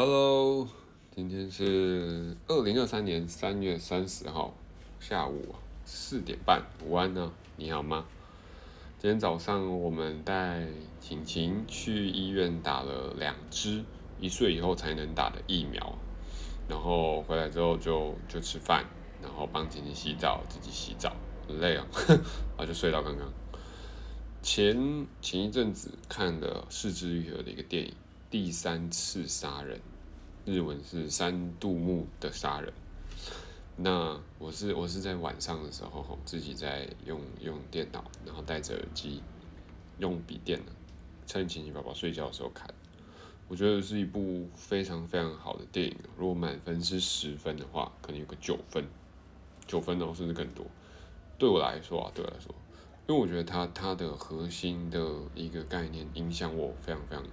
Hello，今天是二零二三年三月三十号下午四点半，午安呢？你好吗？今天早上我们带晴晴去医院打了两支一岁以后才能打的疫苗，然后回来之后就就吃饭，然后帮晴晴洗澡，自己洗澡，很累啊，然后就睡到刚刚。前前一阵子看了四肢愈合的一个电影。第三次杀人，日文是三度目的杀人。那我是我是在晚上的时候，自己在用用电脑，然后戴着耳机，用笔电的，趁晴晴宝宝睡觉的时候看。我觉得是一部非常非常好的电影。如果满分是十分的话，可能有个九分，九分哦，甚至更多。对我来说啊，对我来说，因为我觉得它它的核心的一个概念影响我非常非常。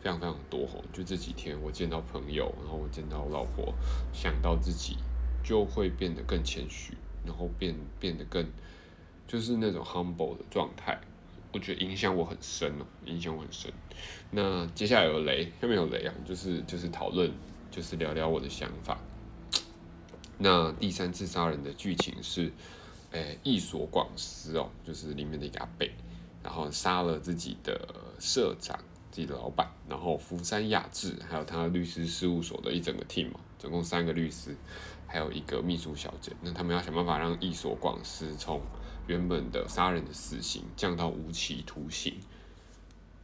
非常非常多吼，就这几天我见到朋友，然后我见到我老婆，想到自己就会变得更谦虚，然后变变得更就是那种 humble 的状态，我觉得影响我很深哦，影响我很深。那接下来有雷，下面有雷啊，就是就是讨论，就是聊聊我的想法。那第三次杀人的剧情是，诶，一所广司哦，就是里面的一个阿贝，然后杀了自己的社长。自己的老板，然后福山雅治，还有他律师事务所的一整个 team 总共三个律师，还有一个秘书小姐。那他们要想办法让伊所广司从原本的杀人的死刑降到无期徒刑。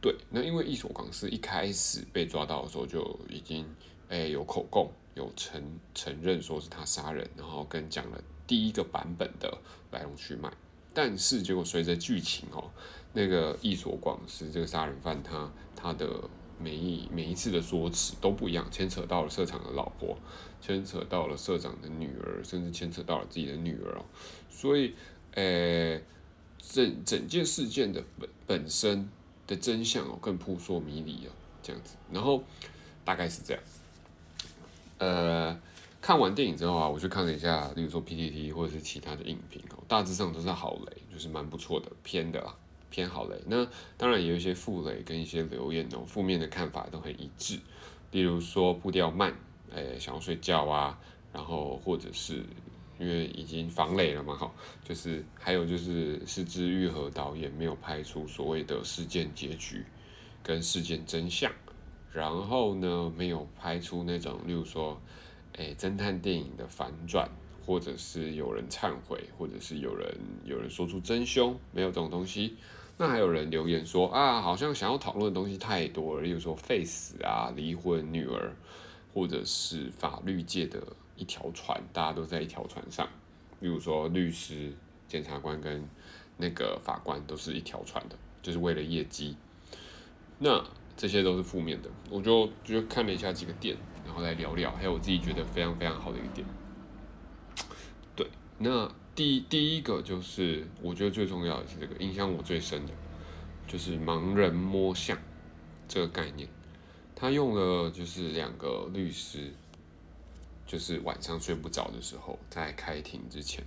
对，那因为伊所广司一开始被抓到的时候就已经诶有口供，有承承认说是他杀人，然后跟讲了第一个版本的来龙去脉。但是结果随着剧情哦，那个伊所广司这个杀人犯，他他的每一每一次的说辞都不一样，牵扯到了社长的老婆，牵扯到了社长的女儿，甚至牵扯到了自己的女儿哦。所以，呃，整整件事件的本本身的真相哦，更扑朔迷离哦，这样子。然后大概是这样，呃。看完电影之后啊，我去看了一下，例如说 PTT 或者是其他的影评哦，大致上都是好雷，就是蛮不错的，偏的啦，偏好雷。那当然也有一些负雷跟一些留言哦，负面的看法都很一致。例如说步调慢，诶，想要睡觉啊，然后或者是因为已经防雷了嘛，哈，就是还有就是是之愈合导演没有拍出所谓的事件结局跟事件真相，然后呢没有拍出那种例如说。诶，侦探电影的反转，或者是有人忏悔，或者是有人有人说出真凶，没有这种东西。那还有人留言说啊，好像想要讨论的东西太多了，例如说 face 啊、离婚、女儿，或者是法律界的一条船，大家都在一条船上。例如说律师、检察官跟那个法官都是一条船的，就是为了业绩。那这些都是负面的，我就就看了一下几个点。然后来聊聊，还有我自己觉得非常非常好的一点。对，那第第一个就是我觉得最重要的是这个影响我最深的，就是盲人摸象这个概念。他用了就是两个律师，就是晚上睡不着的时候，在开庭之前，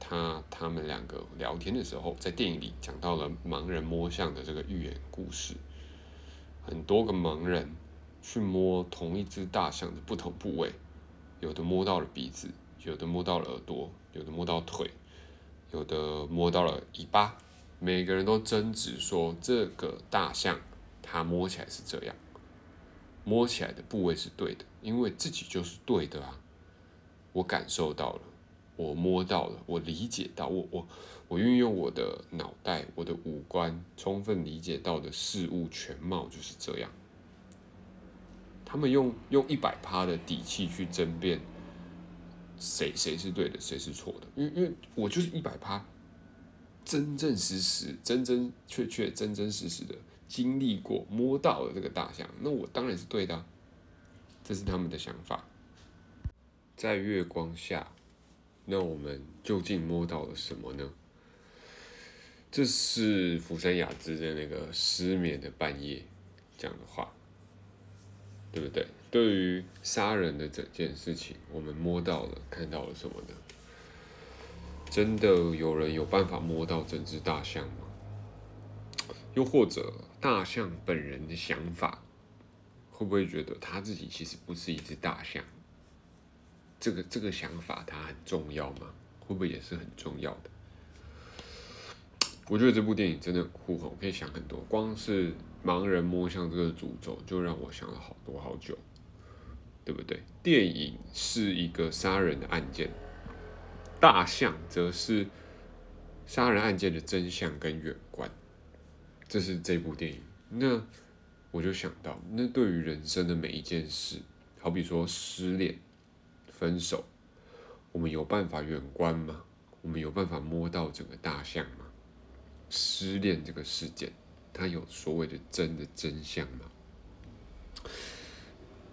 他他们两个聊天的时候，在电影里讲到了盲人摸象的这个寓言故事，很多个盲人。去摸同一只大象的不同部位，有的摸到了鼻子，有的摸到了耳朵，有的摸到腿，有的摸到了尾巴。每个人都争执说这个大象它摸起来是这样，摸起来的部位是对的，因为自己就是对的啊。我感受到了，我摸到了，我理解到，我我我运用我的脑袋，我的五官，充分理解到的事物全貌就是这样。他们用用一百趴的底气去争辩，谁谁是对的，谁是错的？因为因为我就是一百趴，真真实实、真真确确、真真实实的经历过、摸到了这个大象，那我当然是对的。这是他们的想法。在月光下，那我们究竟摸到了什么呢？这是福山雅治的那个失眠的半夜讲的话。对不对？对于杀人的整件事情，我们摸到了、看到了什么呢？真的有人有办法摸到整只大象吗？又或者大象本人的想法会不会觉得他自己其实不是一只大象？这个这个想法它很重要吗？会不会也是很重要的？我觉得这部电影真的很酷哦，可以想很多。光是盲人摸象这个诅咒，就让我想了好多好久，对不对？电影是一个杀人的案件，大象则是杀人案件的真相跟远观。这是这部电影。那我就想到，那对于人生的每一件事，好比说失恋、分手，我们有办法远观吗？我们有办法摸到整个大象吗？失恋这个事件，它有所谓的真的真相吗？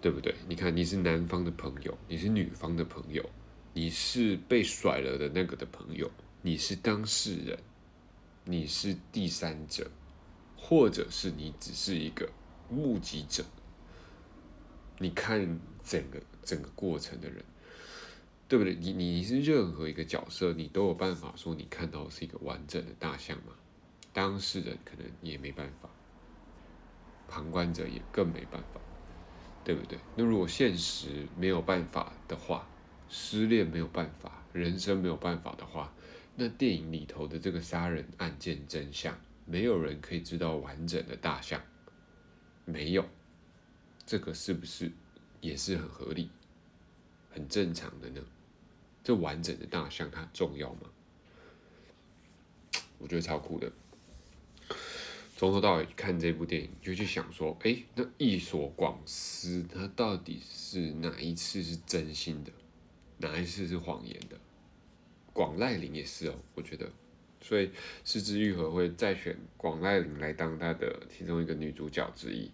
对不对？你看，你是男方的朋友，你是女方的朋友，你是被甩了的那个的朋友，你是当事人，你是第三者，或者是你只是一个目击者，你看整个整个过程的人，对不对？你你是任何一个角色，你都有办法说你看到是一个完整的大象吗？当事人可能也没办法，旁观者也更没办法，对不对？那如果现实没有办法的话，失恋没有办法，人生没有办法的话，那电影里头的这个杀人案件真相，没有人可以知道完整的大象，没有，这个是不是也是很合理、很正常的呢？这完整的大象它重要吗？我觉得超酷的。从头到尾看这部电影，就去想说，哎，那伊索广司他到底是哪一次是真心的，哪一次是谎言的？广濑铃也是哦，我觉得，所以失之愈合会再选广濑铃来当他的其中一个女主角之一。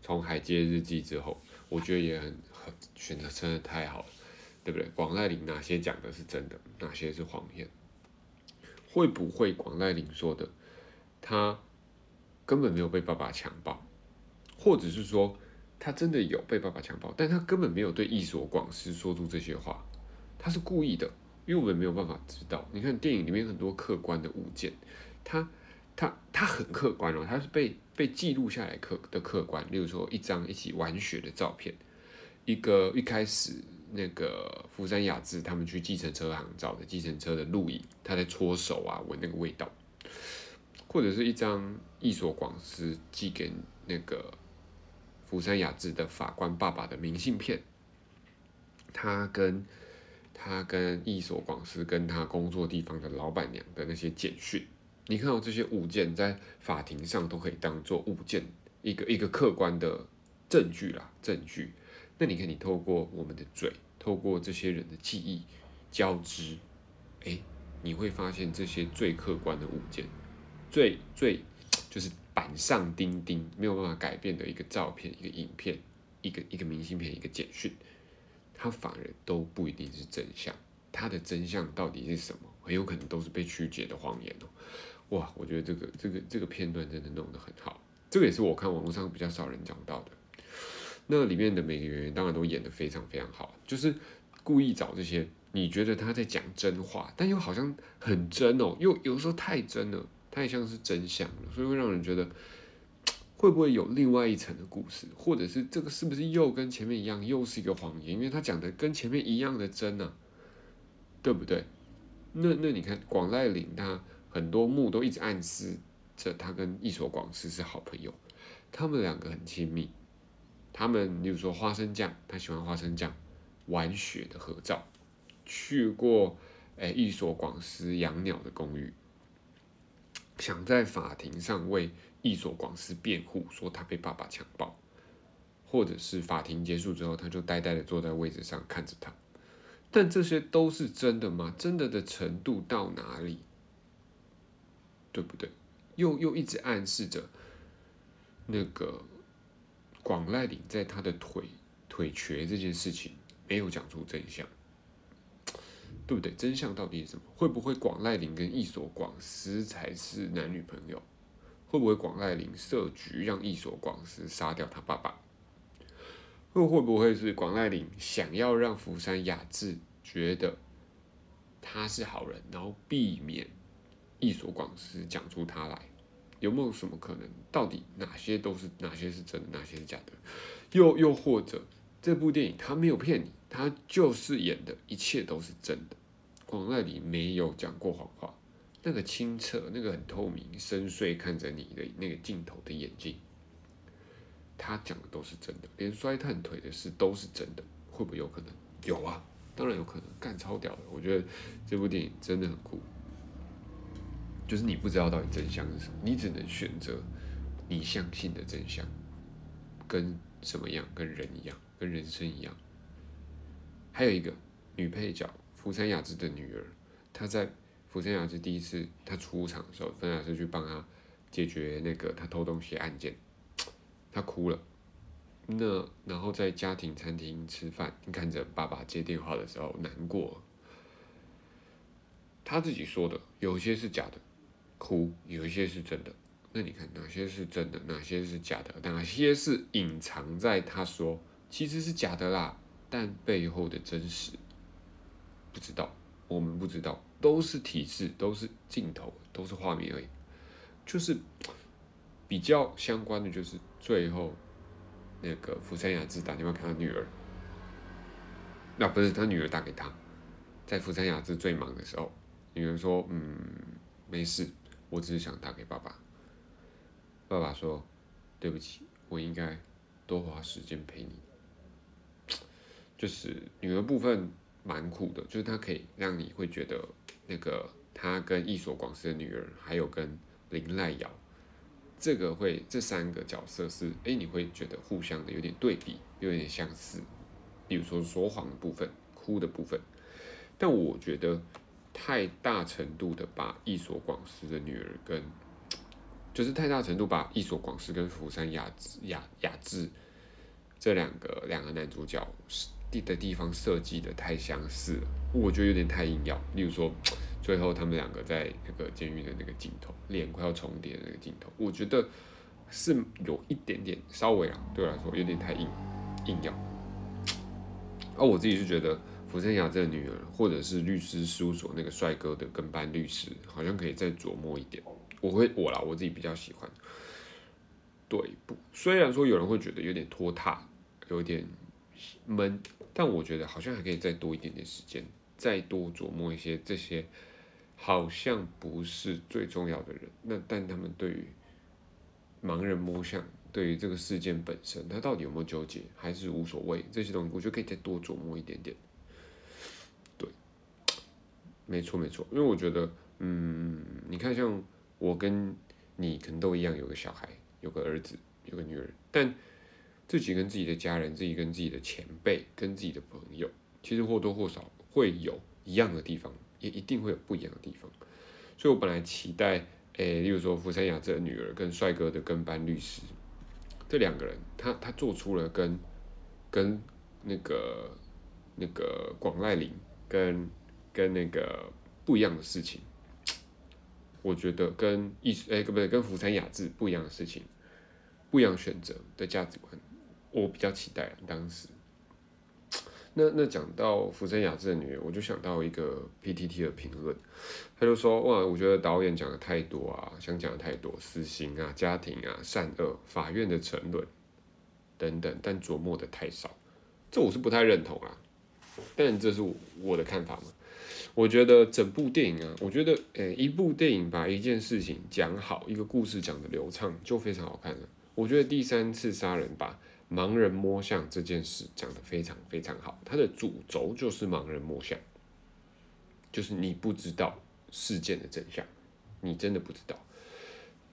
从《海街日记》之后，我觉得也很很选择真的太好了，对不对？广濑铃哪些讲的是真的，哪些是谎言？会不会广濑铃说的，他？根本没有被爸爸强暴，或者是说他真的有被爸爸强暴，但他根本没有对伊索广司说出这些话，他是故意的，因为我们没有办法知道。你看电影里面很多客观的物件，他他他很客观哦，他是被被记录下来客的客观，例如说一张一起玩雪的照片，一个一开始那个福山雅治他们去计程车行找的计程车的录影，他在搓手啊，闻那个味道。或者是一张伊索广司寄给那个福山雅治的法官爸爸的明信片，他跟他跟伊索广司跟他工作地方的老板娘的那些简讯，你看到这些物件在法庭上都可以当做物件一个一个客观的证据啦，证据。那你看，你透过我们的嘴，透过这些人的记忆交织，哎，你会发现这些最客观的物件。最最就是板上钉钉，没有办法改变的一个照片、一个影片、一个一个明信片、一个简讯，它反而都不一定是真相。它的真相到底是什么？很有可能都是被曲解的谎言哦。哇，我觉得这个这个这个片段真的弄得很好，这个也是我看网络上比较少人讲到的。那里面的每个演员当然都演得非常非常好，就是故意找这些你觉得他在讲真话，但又好像很真哦，又有时候太真了。太像是真相了，所以会让人觉得会不会有另外一层的故事，或者是这个是不是又跟前面一样，又是一个谎言？因为他讲的跟前面一样的真呢，对不对？那那你看广濑铃，他很多幕都一直暗示着他跟一所广司是好朋友，他们两个很亲密。他们比如说花生酱，他喜欢花生酱，玩雪的合照，去过诶一所广司养鸟的公寓。想在法庭上为一所广司辩护，说他被爸爸强暴，或者是法庭结束之后，他就呆呆的坐在位置上看着他。但这些都是真的吗？真的的程度到哪里？对不对？又又一直暗示着那个广濑凛在他的腿腿瘸这件事情没有讲出真相。对不对？真相到底是什么？会不会广濑铃跟一所广司才是男女朋友？会不会广濑铃设局让一所广司杀掉他爸爸？又会不会是广濑铃想要让福山雅治觉得他是好人，然后避免一所广司讲出他来？有没有什么可能？到底哪些都是哪些是真的，哪些是假的？又又或者这部电影他没有骗你，他就是演的一切都是真的。广濑里没有讲过谎话，那个清澈、那个很透明、深邃看着你的那个镜头的眼睛，他讲的都是真的，连摔断腿的事都是真的。会不会有可能？有啊，当然有可能，干超屌的。我觉得这部电影真的很酷。就是你不知道到底真相是什么，你只能选择你相信的真相，跟什么样？跟人一样，跟人生一样。还有一个女配角福山雅治的女儿，她在福山雅治第一次她出场的时候，福山雅治去帮她解决那个她偷东西案件，她哭了。那然后在家庭餐厅吃饭，看着爸爸接电话的时候难过。她自己说的，有些是假的。哭，有一些是真的，那你看哪些是真的，哪些是假的，哪些是隐藏在他说其实是假的啦，但背后的真实不知道，我们不知道，都是体制，都是镜头，都是画面而已。就是比较相关的，就是最后那个福山雅治打电话给他女儿，那不是他女儿打给他，在福山雅治最忙的时候，女儿说：“嗯，没事。”我只是想打给爸爸。爸爸说：“对不起，我应该多花时间陪你。”就是女儿部分蛮苦的，就是她可以让你会觉得那个她跟一所广司的女儿，还有跟林濑瑶，这个会这三个角色是哎，你会觉得互相的有点对比，有点相似。比如说说谎的部分，哭的部分，但我觉得。太大程度的把一所广司的女儿跟，就是太大程度把一所广司跟福山雅治雅雅治这两个两个男主角是的地方设计的太相似了，我觉得有点太硬要。例如说，最后他们两个在那个监狱的那个镜头，脸快要重叠的那个镜头，我觉得是有一点点稍微啊，对我来说有点太硬硬要。而我自己是觉得。福山雅治的女儿，或者是律师事务所那个帅哥的跟班律师，好像可以再琢磨一点。我会我啦，我自己比较喜欢。对不？虽然说有人会觉得有点拖沓，有点闷，但我觉得好像还可以再多一点点时间，再多琢磨一些这些好像不是最重要的人。那但他们对于盲人摸象，对于这个事件本身，他到底有没有纠结，还是无所谓？这些东西，我觉得可以再多琢磨一点点。对没错没错，因为我觉得，嗯，你看，像我跟你可能都一样，有个小孩，有个儿子，有个女儿，但自己跟自己的家人，自己跟自己的前辈，跟自己的朋友，其实或多或少会有一样的地方，也一定会有不一样的地方。所以我本来期待，诶，例如说福山雅治的女儿跟帅哥的跟班律师这两个人，他他做出了跟跟那个那个广濑铃跟。跟那个不一样的事情，我觉得跟艺术哎，不对，跟福山雅治不一样的事情，不一样选择的价值观，我比较期待当时。那那讲到福山雅治的女儿，我就想到一个 PTT 的评论，他就说哇，我觉得导演讲的太多啊，想讲的太多，死刑啊、家庭啊、善恶、法院的沉沦等等，但琢磨的太少，这我是不太认同啊，但这是我的看法嘛。我觉得整部电影啊，我觉得，诶，一部电影把一件事情讲好，一个故事讲的流畅，就非常好看了。我觉得第三次杀人把盲人摸象这件事讲的非常非常好，它的主轴就是盲人摸象，就是你不知道事件的真相，你真的不知道。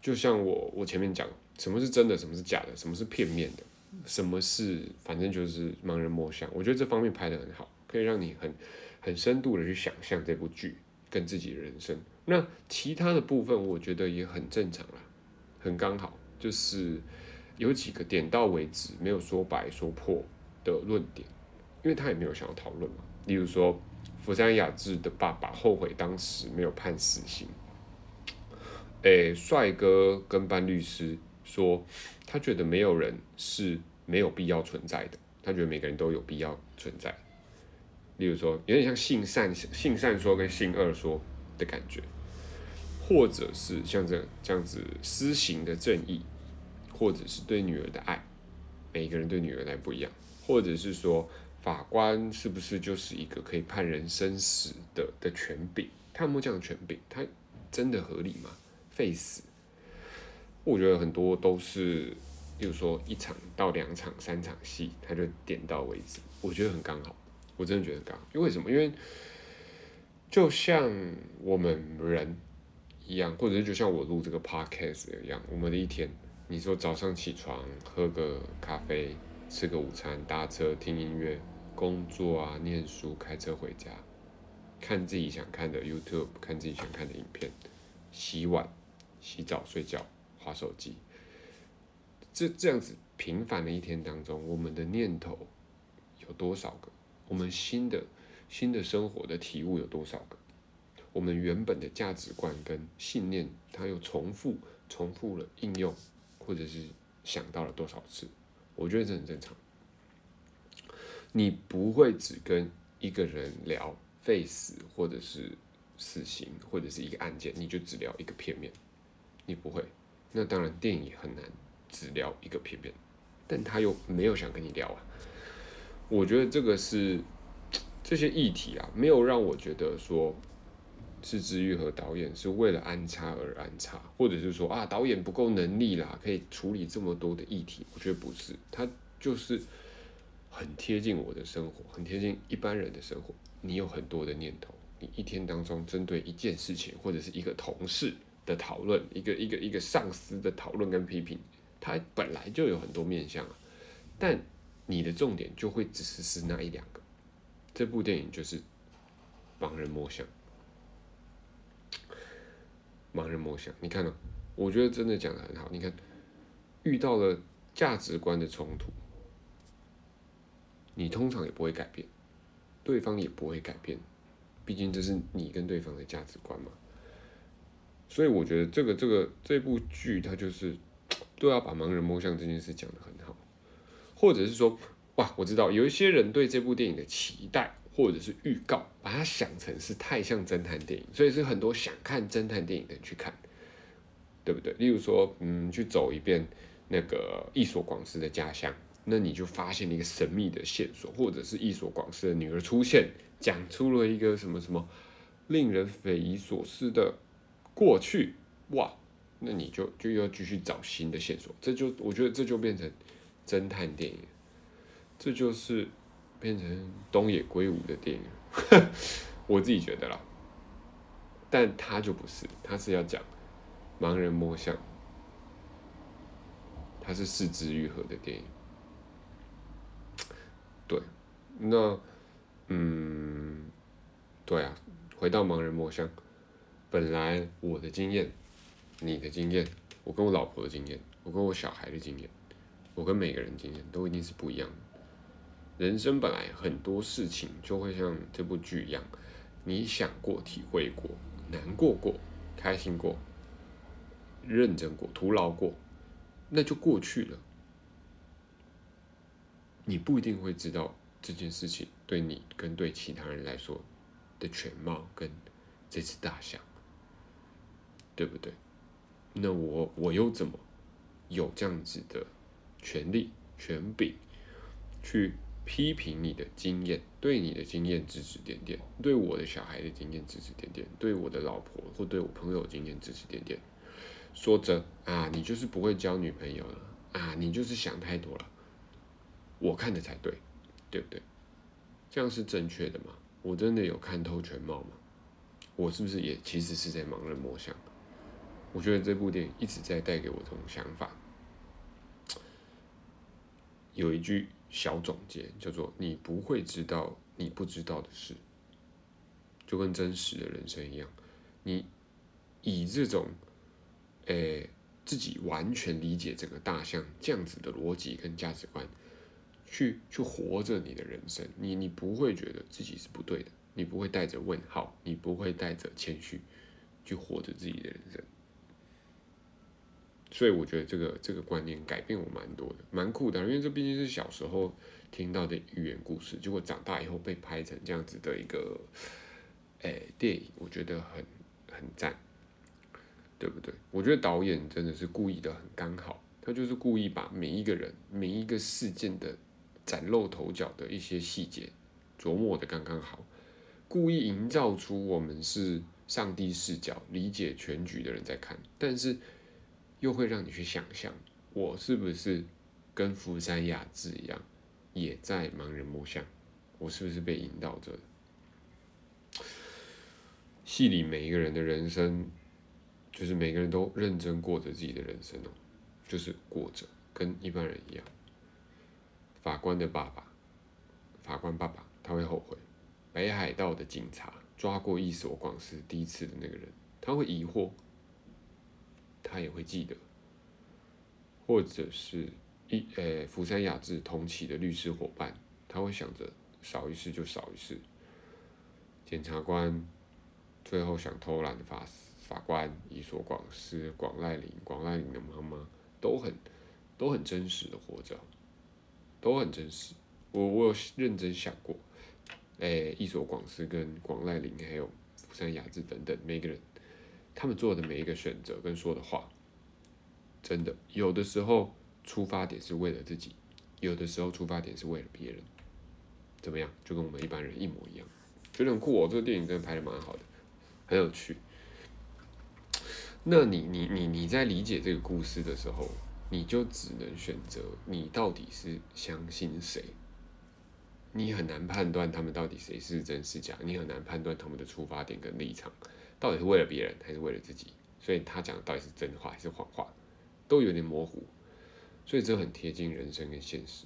就像我我前面讲，什么是真的，什么是假的，什么是片面的，什么是反正就是盲人摸象。我觉得这方面拍的很好，可以让你很。很深度的去想象这部剧跟自己的人生，那其他的部分我觉得也很正常啦，很刚好，就是有几个点到为止，没有说白说破的论点，因为他也没有想要讨论嘛。例如说，福山雅治的爸爸后悔当时没有判死刑，诶，帅哥跟班律师说，他觉得没有人是没有必要存在的，他觉得每个人都有必要存在。例如说，有点像性善性善说跟性恶说的感觉，或者是像这这样子施行的正义，或者是对女儿的爱，每一个人对女儿来不一样，或者是说法官是不是就是一个可以判人生死的的权柄？他有没有这样的权柄？他真的合理吗？废死？我觉得很多都是，比如说一场到两场、三场戏，他就点到为止，我觉得很刚好。我真的觉得刚好，因为什么？因为就像我们人一样，或者是就像我录这个 podcast 一样，我们的一天，你说早上起床喝个咖啡，吃个午餐，搭车听音乐，工作啊，念书，开车回家，看自己想看的 YouTube，看自己想看的影片，洗碗、洗澡、睡觉。划手机，这这样子平凡的一天当中，我们的念头有多少个？我们新的新的生活的体悟有多少个？我们原本的价值观跟信念，它又重复重复了应用，或者是想到了多少次？我觉得这很正常。你不会只跟一个人聊废死，或者是死刑，或者是一个案件，你就只聊一个片面，你不会。那当然，电影很难只聊一个片面，但他又没有想跟你聊啊。我觉得这个是这些议题啊，没有让我觉得说是治愈和导演是为了安插而安插，或者是说啊导演不够能力啦，可以处理这么多的议题。我觉得不是，他就是很贴近我的生活，很贴近一般人的生活。你有很多的念头，你一天当中针对一件事情或者是一个同事。的讨论，一个一个一个上司的讨论跟批评，他本来就有很多面向啊，但你的重点就会只是是那一两个。这部电影就是盲人摸象，盲人摸象，你看呢？我觉得真的讲的很好。你看，遇到了价值观的冲突，你通常也不会改变，对方也不会改变，毕竟这是你跟对方的价值观嘛。所以我觉得这个这个这部剧它就是都要把盲人摸象这件事讲得很好，或者是说，哇，我知道有一些人对这部电影的期待或者是预告，把它想成是太像侦探电影，所以是很多想看侦探电影的人去看，对不对？例如说，嗯，去走一遍那个伊索广司的家乡，那你就发现了一个神秘的线索，或者是伊索广司的女儿出现，讲出了一个什么什么令人匪夷所思的。过去哇，那你就就要继续找新的线索，这就我觉得这就变成侦探电影，这就是变成东野圭吾的电影，我自己觉得啦，但他就不是，他是要讲盲人摸象，他是四肢愈合的电影，对，那嗯，对啊，回到盲人摸象。本来我的经验，你的经验，我跟我老婆的经验，我跟我小孩的经验，我跟每个人经验都一定是不一样的。人生本来很多事情就会像这部剧一样，你想过、体会过、难过过、开心过、认真过、徒劳过，那就过去了。你不一定会知道这件事情对你跟对其他人来说的全貌跟这次大象。对不对？那我我又怎么有这样子的权利权柄去批评你的经验？对你的经验指指点点，对我的小孩的经验指指点点，对我的老婆或对我朋友经验指指点点，说着啊，你就是不会交女朋友了啊，你就是想太多了。我看的才对，对不对？这样是正确的吗？我真的有看透全貌吗？我是不是也其实是在盲人摸象？我觉得这部电影一直在带给我这种想法。有一句小总结叫做：“你不会知道你不知道的事。”就跟真实的人生一样，你以这种诶自己完全理解整个大象这样子的逻辑跟价值观，去去活着你的人生，你你不会觉得自己是不对的，你不会带着问号，你不会带着谦虚去活着自己的人生。所以我觉得这个这个观念改变我蛮多的，蛮酷的。因为这毕竟是小时候听到的寓言故事，结果长大以后被拍成这样子的一个，诶电影，我觉得很很赞。对不对？我觉得导演真的是故意的很刚好，他就是故意把每一个人、每一个事件的崭露头角的一些细节琢磨的刚刚好，故意营造出我们是上帝视角、理解全局的人在看，但是又会让你去想象，我是不是跟福山雅治一样，也在盲人摸象？我是不是被引导着？戏里每一个人的人生。就是每个人都认真过着自己的人生哦，就是过着跟一般人一样。法官的爸爸，法官爸爸他会后悔。北海道的警察抓过一所广司第一次的那个人，他会疑惑，他也会记得。或者是一呃福山雅治同期的律师伙伴，他会想着少一事就少一事。检察官最后想偷懒的法。法官伊所广司、广濑铃、广濑铃的妈妈都很都很真实的活着，都很真实。我我有认真想过，诶，伊所广司跟广濑铃还有福山雅治等等每个人，他们做的每一个选择跟说的话，真的有的时候出发点是为了自己，有的时候出发点是为了别人。怎么样？就跟我们一般人一模一样，觉得很酷哦。这个电影真的拍的蛮好的，很有趣。那你你你你在理解这个故事的时候，你就只能选择你到底是相信谁？你很难判断他们到底谁是真是假，你很难判断他们的出发点跟立场，到底是为了别人还是为了自己？所以他讲的到底是真话还是谎话，都有点模糊，所以这很贴近人生跟现实。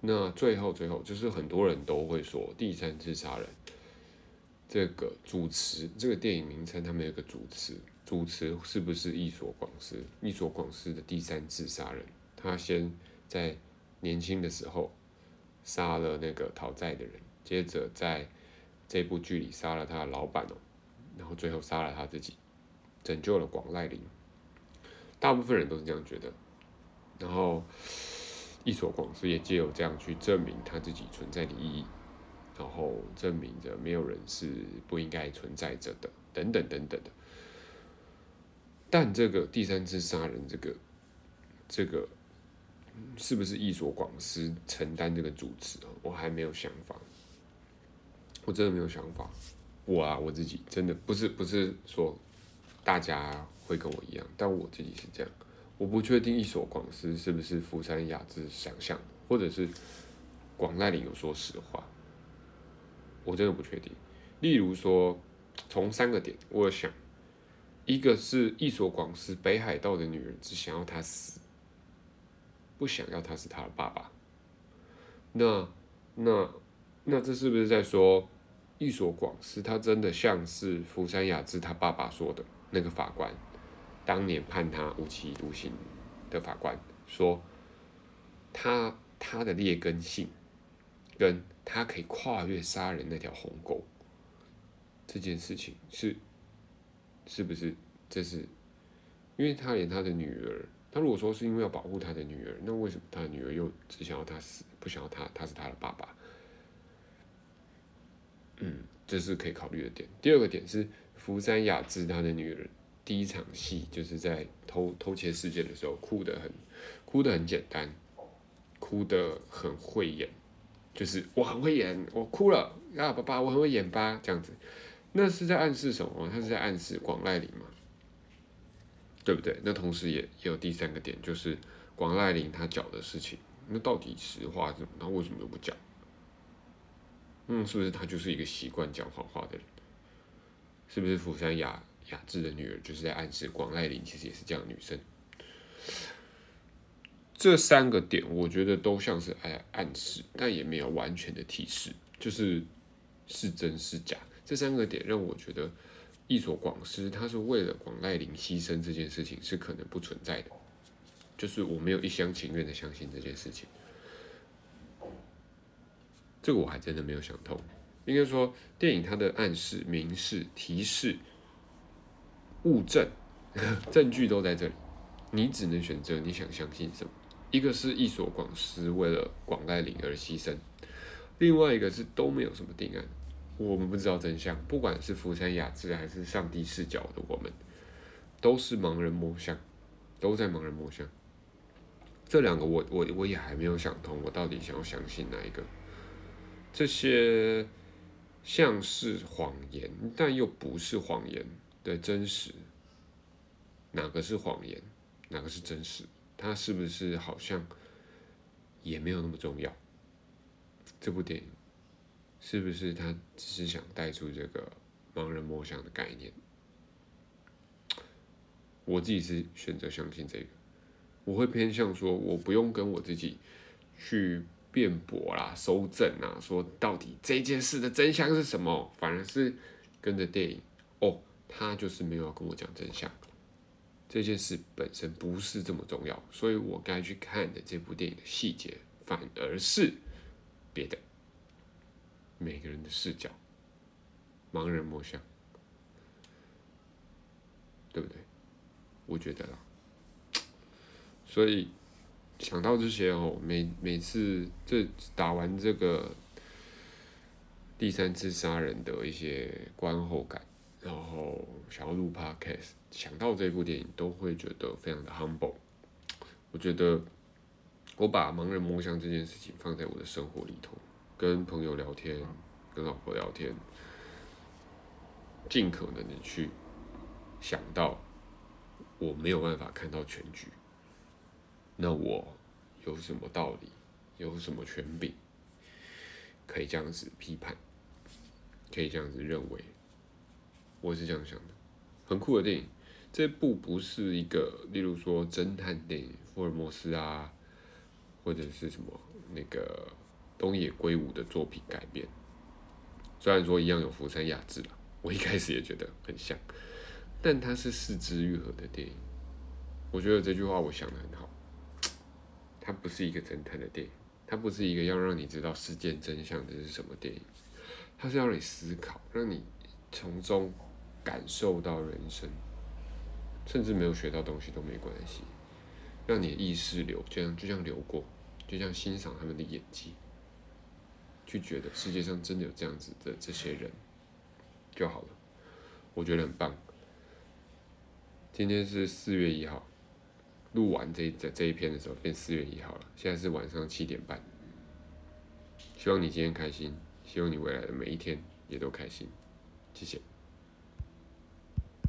那最后最后就是很多人都会说第三次杀人。这个主持这个电影名称，他们有个主持，主持是不是伊所广司？伊所广司的第三次杀人，他先在年轻的时候杀了那个讨债的人，接着在这部剧里杀了他的老板哦，然后最后杀了他自己，拯救了广濑铃。大部分人都是这样觉得，然后一所广司也借由这样去证明他自己存在的意义。然后证明着没有人是不应该存在着的，等等等等的。但这个第三次杀人，这个这个是不是一所广司承担这个主持啊我还没有想法，我真的没有想法。我啊，我自己真的不是不是说大家会跟我一样，但我自己是这样。我不确定一所广司是不是福山雅治想象，或者是广濑里有说实话。我真的不确定。例如说，从三个点，我想，一个是一所广司北海道的女人只想要他死，不想要他是他的爸爸。那那那这是不是在说，一所广司他真的像是福山雅治他爸爸说的那个法官，当年判他无期徒刑的法官说，他他的劣根性跟。他可以跨越杀人那条鸿沟，这件事情是是不是？这是因为他连他的女儿，他如果说是因为要保护他的女儿，那为什么他的女儿又只想要他死，不想要他？他是他的爸爸。嗯，这是可以考虑的点。第二个点是福山雅治他的女儿第一场戏就是在偷偷窃事件的时候哭的很，哭的很简单，哭的很会演。就是我很会演，我哭了啊，爸爸，我很会演吧，这样子，那是在暗示什么？他是在暗示广濑铃嘛，对不对？那同时也也有第三个点，就是广濑铃他讲的事情，那到底实话是什么？他为什么都不讲？嗯，是不是他就是一个习惯讲谎话的人？是不是釜山雅雅治的女儿就是在暗示广濑铃其实也是这样女生？这三个点，我觉得都像是哎暗示，但也没有完全的提示，就是是真是假。这三个点让我觉得，一所广司他是为了广濑铃牺牲这件事情是可能不存在的，就是我没有一厢情愿的相信这件事情。这个我还真的没有想通。应该说，电影它的暗示、明示、提示、物证、证据都在这里，你只能选择你想相信什么。一个是一所广司为了广濑铃而牺牲，另外一个是都没有什么定案，我们不知道真相。不管是福山雅治还是上帝视角的我们，都是盲人摸象，都在盲人摸象。这两个我我我也还没有想通，我到底想要相信哪一个？这些像是谎言，但又不是谎言的真实，哪个是谎言，哪个是真实？它是不是好像也没有那么重要？这部电影是不是他只是想带出这个盲人摸象的概念？我自己是选择相信这个，我会偏向说，我不用跟我自己去辩驳啦、搜证啊，说到底这件事的真相是什么，反而是跟着电影，哦，他就是没有要跟我讲真相，这件事本身不是这么重要，所以我该去看的这部电影的细节，反而是别的，每个人的视角，盲人摸象，对不对？我觉得啦，所以想到这些哦，每每次这打完这个第三次杀人的一些观后感，然后想要录 podcast，想到这部电影都会觉得非常的 humble。我觉得我把盲人摸象这件事情放在我的生活里头，跟朋友聊天，跟老婆聊天，尽可能的去想到。我没有办法看到全局，那我有什么道理，有什么权柄，可以这样子批判，可以这样子认为？我是这样想的，很酷的电影。这部不是一个，例如说侦探电影，福尔摩斯啊，或者是什么那个东野圭吾的作品改编。虽然说一样有福山雅治啊，我一开始也觉得很像。但它是四肢愈合的电影，我觉得这句话我想的很好。它不是一个侦探的电影，它不是一个要让你知道事件真相的是什么电影，它是要让你思考，让你从中感受到人生，甚至没有学到东西都没关系，让你意识流这样就像流过，就像欣赏他们的演技，去觉得世界上真的有这样子的这些人就好了，我觉得很棒。今天是四月一号，录完这这这一篇的时候变四月一号了。现在是晚上七点半。希望你今天开心，希望你未来的每一天也都开心。谢谢。